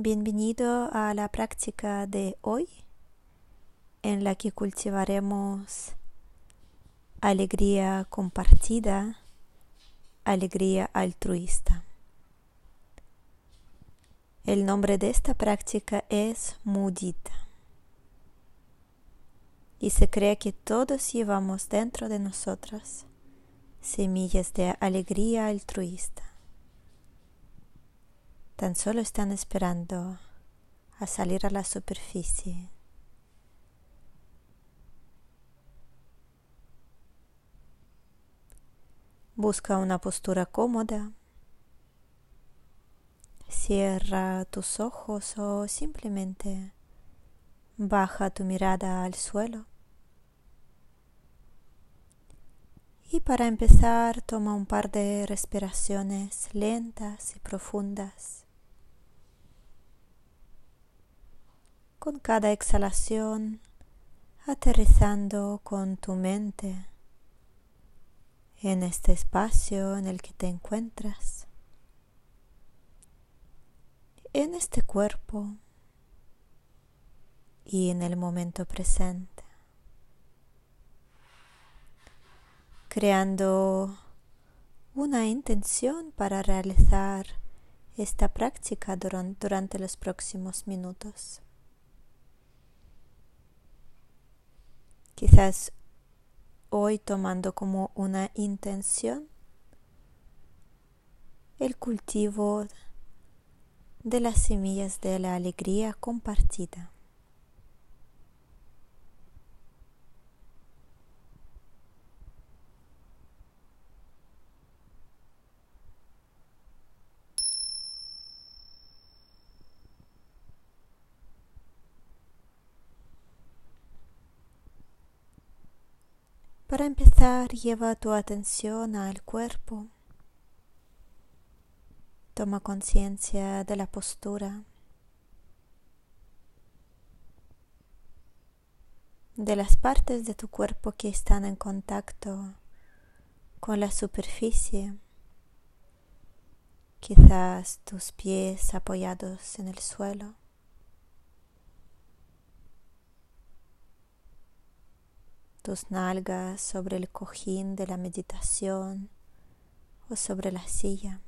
Bienvenido a la práctica de hoy en la que cultivaremos alegría compartida, alegría altruista. El nombre de esta práctica es mudita y se cree que todos llevamos dentro de nosotras semillas de alegría altruista tan solo están esperando a salir a la superficie. Busca una postura cómoda. Cierra tus ojos o simplemente baja tu mirada al suelo. Y para empezar, toma un par de respiraciones lentas y profundas. Con cada exhalación aterrizando con tu mente en este espacio en el que te encuentras, en este cuerpo y en el momento presente, creando una intención para realizar esta práctica durante, los próximos minutos. Quizás hoy tomando como una intención el cultivo de las semillas de la alegría compartida. Para empezar, lleva tu atención al cuerpo. Toma conciencia de la postura, de las partes de tu cuerpo que están en contacto con la superficie. Quizás tus pies apoyados en el suelo. Tus nalgas sobre el cojín de la meditación o sobre la silla.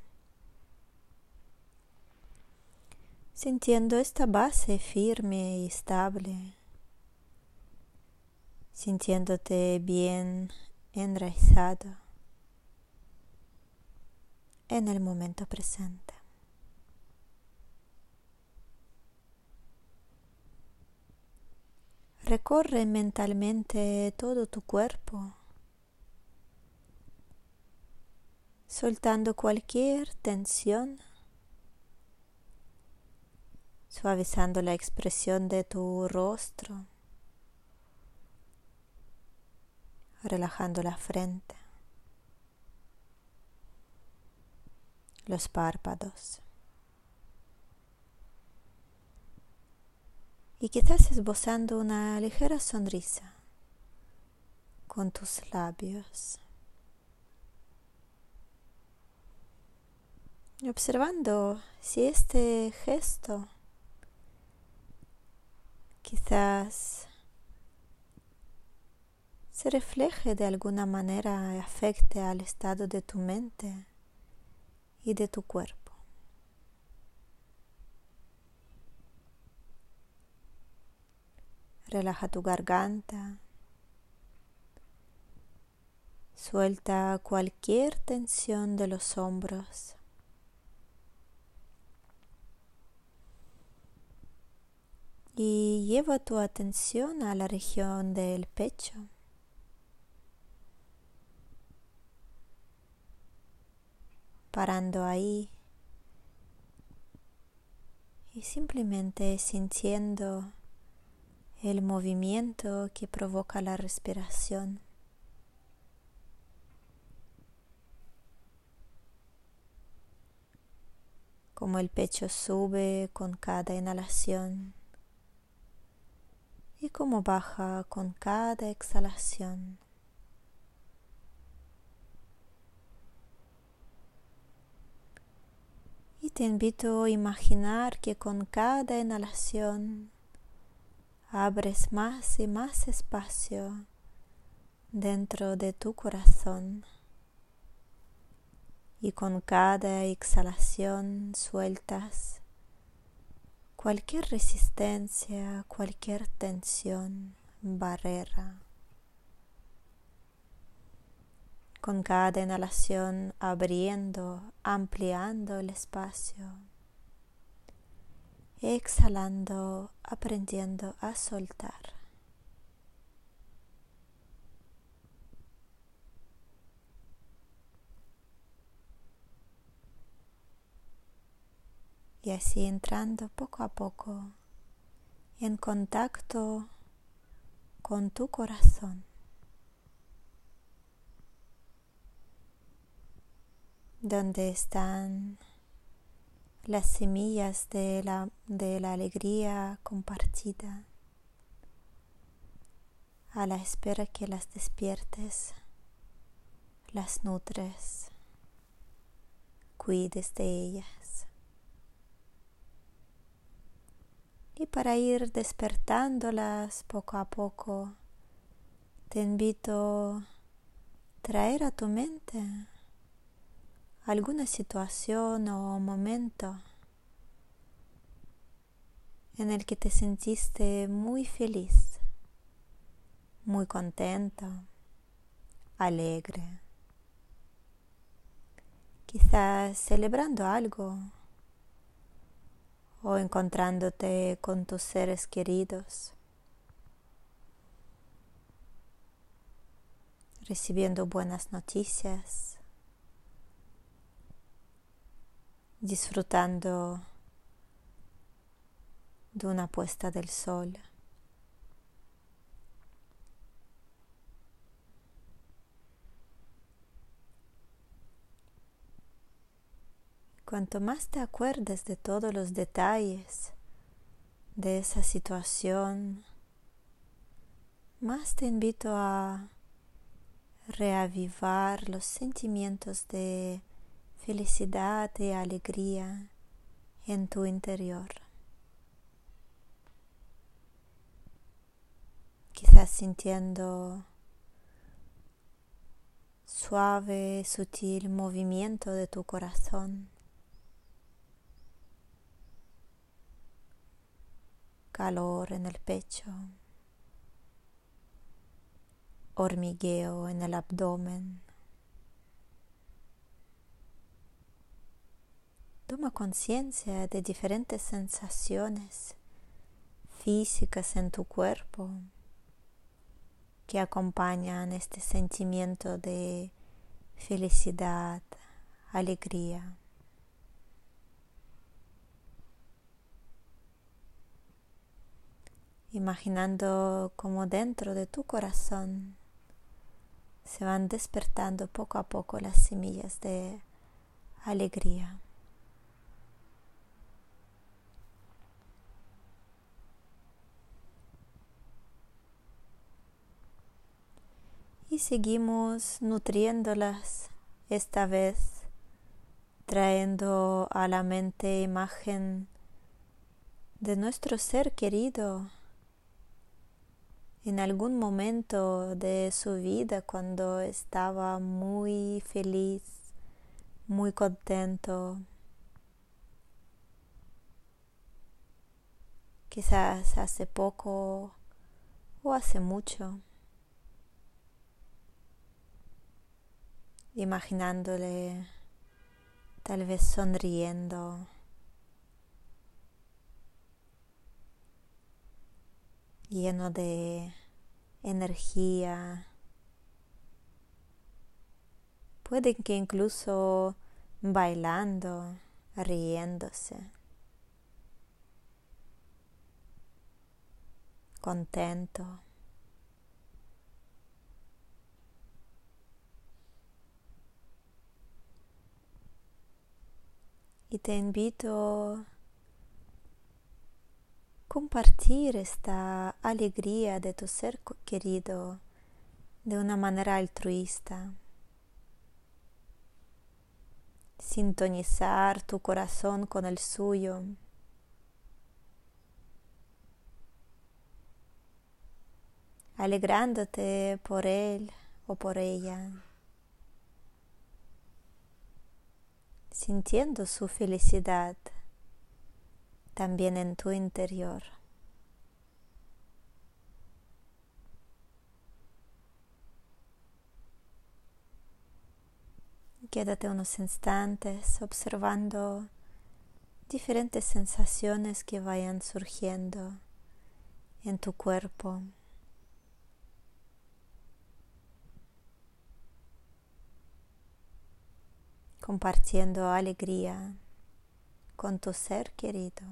Sintiendo esta base firme y estable, sintiéndote bien enraizado en el momento presente. Recorre mentalmente todo tu cuerpo, soltando cualquier tensión, suavizando la expresión de tu rostro, relajando la frente, los párpados. Y quizás esbozando una ligera sonrisa con tus labios. Observando si este gesto quizás se refleje de alguna manera y afecte al estado de tu mente y de tu cuerpo. Relaja tu garganta. Suelta cualquier tensión de los hombros. Y lleva tu atención a la región del pecho. Parando ahí y simplemente sintiendo el movimiento que provoca la respiración. Como el pecho sube con cada inhalación y como baja con cada exhalación. Y te invito a imaginar que con cada inhalación abres más y más espacio dentro de tu corazón. Y con cada exhalación sueltas cualquier resistencia, cualquier tensión, barrera. Con cada inhalación abriendo, ampliando el espacio. Exhalando, aprendiendo a soltar. y así entrando poco a poco en contacto con tu corazón. donde están las semillas de la, de la alegría compartida, a la espera que las despiertes, las nutres, cuides de ellas. Y para ir despertándolas poco a poco, te invito a traer a tu mente alguna situación o momento en el que te sentiste muy feliz, muy contento, alegre, quizás celebrando algo o encontrándote con tus seres queridos, recibiendo buenas noticias, disfrutando de una puesta del sol. Cuanto más te acuerdes de todos los detalles de esa situación, más te invito a reavivar los sentimientos de felicidad y alegría en tu interior. Quizás sintiendo suave, sutil movimiento de tu corazón. calor en el pecho, hormigueo en el abdomen. Toma conciencia de diferentes sensaciones físicas en tu cuerpo que acompañan este sentimiento de felicidad, alegría. imaginando como dentro de tu corazón se van despertando poco a poco las semillas de alegría. Seguimos nutriéndolas esta vez, trayendo a la mente imagen de nuestro ser querido en algún momento de su vida cuando estaba muy feliz, muy contento. Quizás hace poco o hace mucho. Imaginándole tal vez sonriendo. lleno de energía. Pueden que incluso bailando, riéndose, contento. Y te invito compartir esta alegría de tu ser querido de una manera altruista. sintonizar tu corazón con el suyo. alegrándote por él o por ella, sintiendo su felicidad también en tu interior. Quédate unos instantes observando diferentes sensaciones que vayan surgiendo en tu cuerpo. Compartiendo alegría con tu ser querido.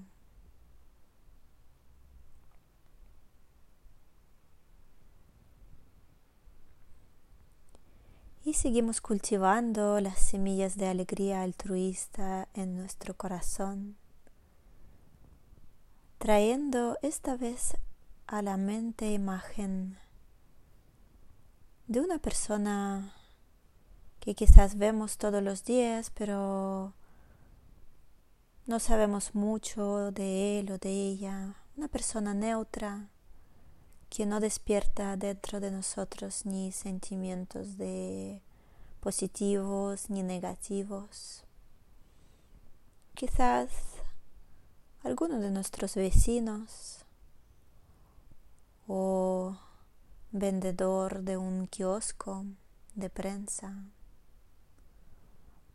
Y seguimos cultivando las semillas de alegría altruista en nuestro corazón, trayendo esta vez a la mente imagen de una persona que quizás vemos todos los días, pero no sabemos mucho de él o de ella. Una persona neutra que no despierta dentro de nosotros ni sentimientos de positivos ni negativos. Quizás alguno de nuestros vecinos o vendedor de un kiosco de prensa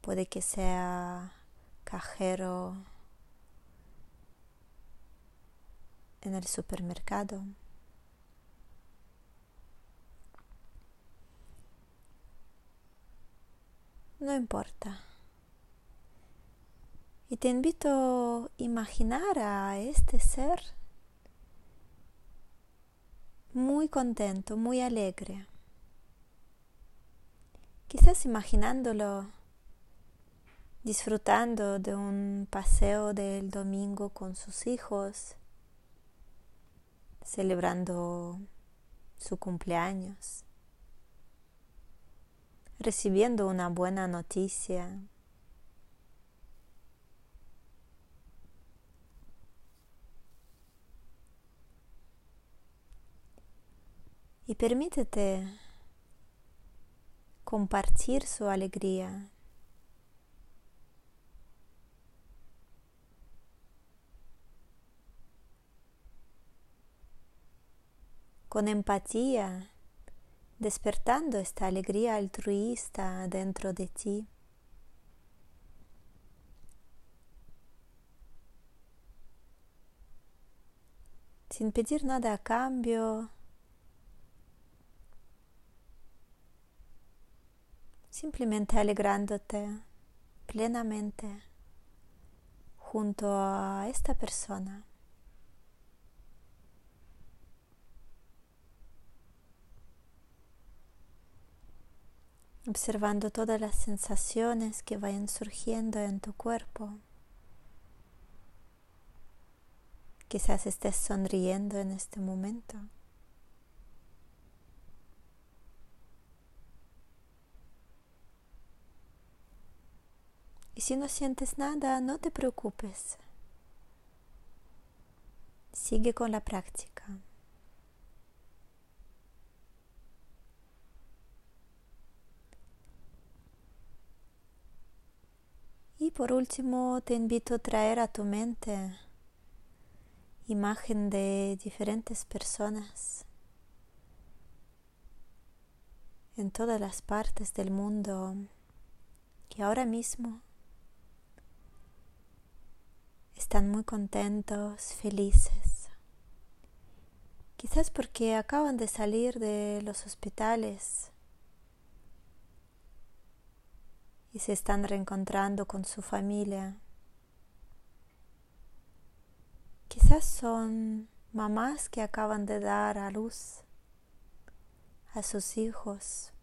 puede que sea cajero en el supermercado. No importa. Y te invito a imaginar a este ser muy contento, muy alegre. Quizás imaginándolo disfrutando de un paseo del domingo con sus hijos, celebrando su cumpleaños, recibiendo una buena noticia. Y permítete compartir su alegría con empatía, despertando esta alegría altruista dentro de ti. Sin pedir nada a cambio, simplemente alegrándote plenamente junto a esta persona. Observando todas las sensaciones que vayan surgiendo en tu cuerpo. Quizás estés sonriendo en este momento. Y si no sientes nada, no te preocupes. Sigue con la práctica. Y por último te invito a traer a tu mente imagen de diferentes personas en todas las partes del mundo que ahora mismo están muy contentos, felices. Quizás porque acaban de salir de los hospitales y se están reencontrando con su familia. Quizás son mamás que acaban de dar a luz a sus hijos,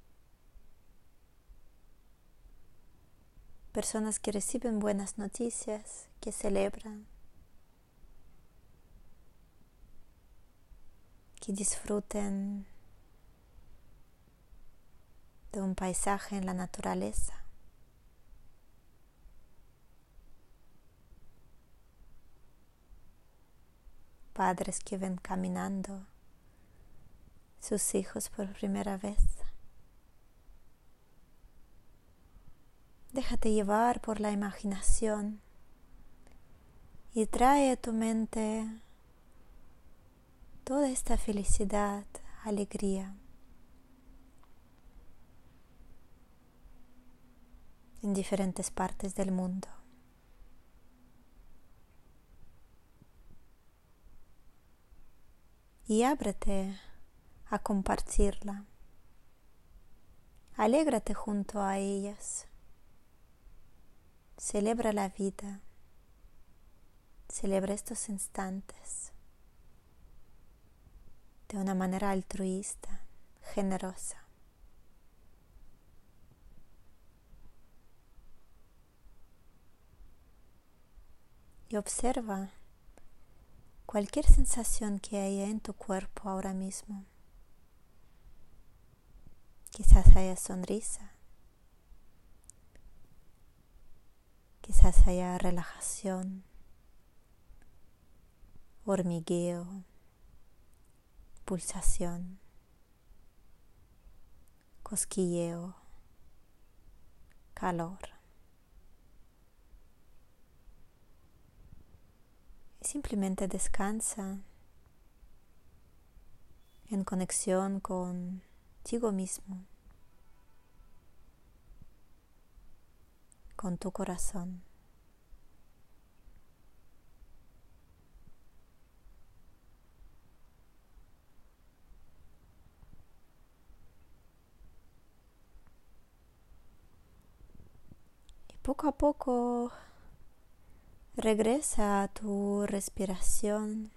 personas que reciben buenas noticias, que celebran, que disfruten de un paisaje en la naturaleza. Padres que ven caminando sus hijos por primera vez. Déjate llevar por la imaginación y trae a tu mente toda esta felicidad, alegría. en diferentes partes del mundo. Y ábrete a compartirla. Alégrate junto a ellas. Celebra la vida. Celebra estos instantes de una manera altruista, generosa. Y observa cualquier sensación que haya en tu cuerpo ahora mismo. Quizás haya sonrisa. Quizás haya relajación, hormigueo, pulsación, cosquilleo, calor. Simplemente descansa en conexión contigo mismo, con tu corazón. poco a poco regresa a tu respiración.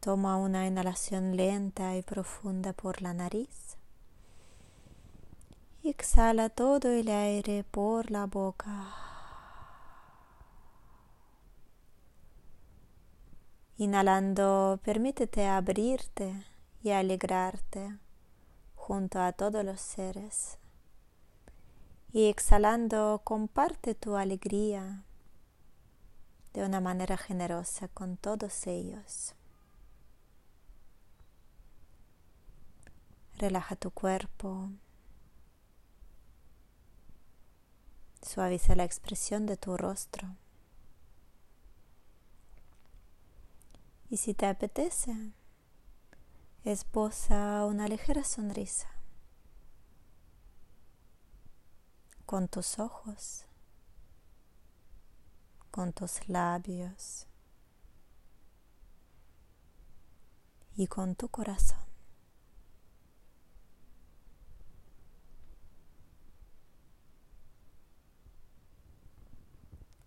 Toma una inhalación lenta y profunda por la nariz. Exhala todo el aire por la boca. Inhalando, permítete abrirte y alegrarte junto a todos los seres y exhalando comparte tu alegría de una manera generosa con todos ellos. Relaja tu cuerpo. Suaviza la expresión de tu rostro. Y si te apetece, esboza una ligera sonrisa. Con tus ojos, con tus labios y con tu corazón.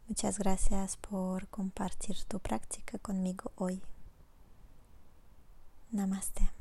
Muchas gracias por compartir tu práctica conmigo hoy. Namaste.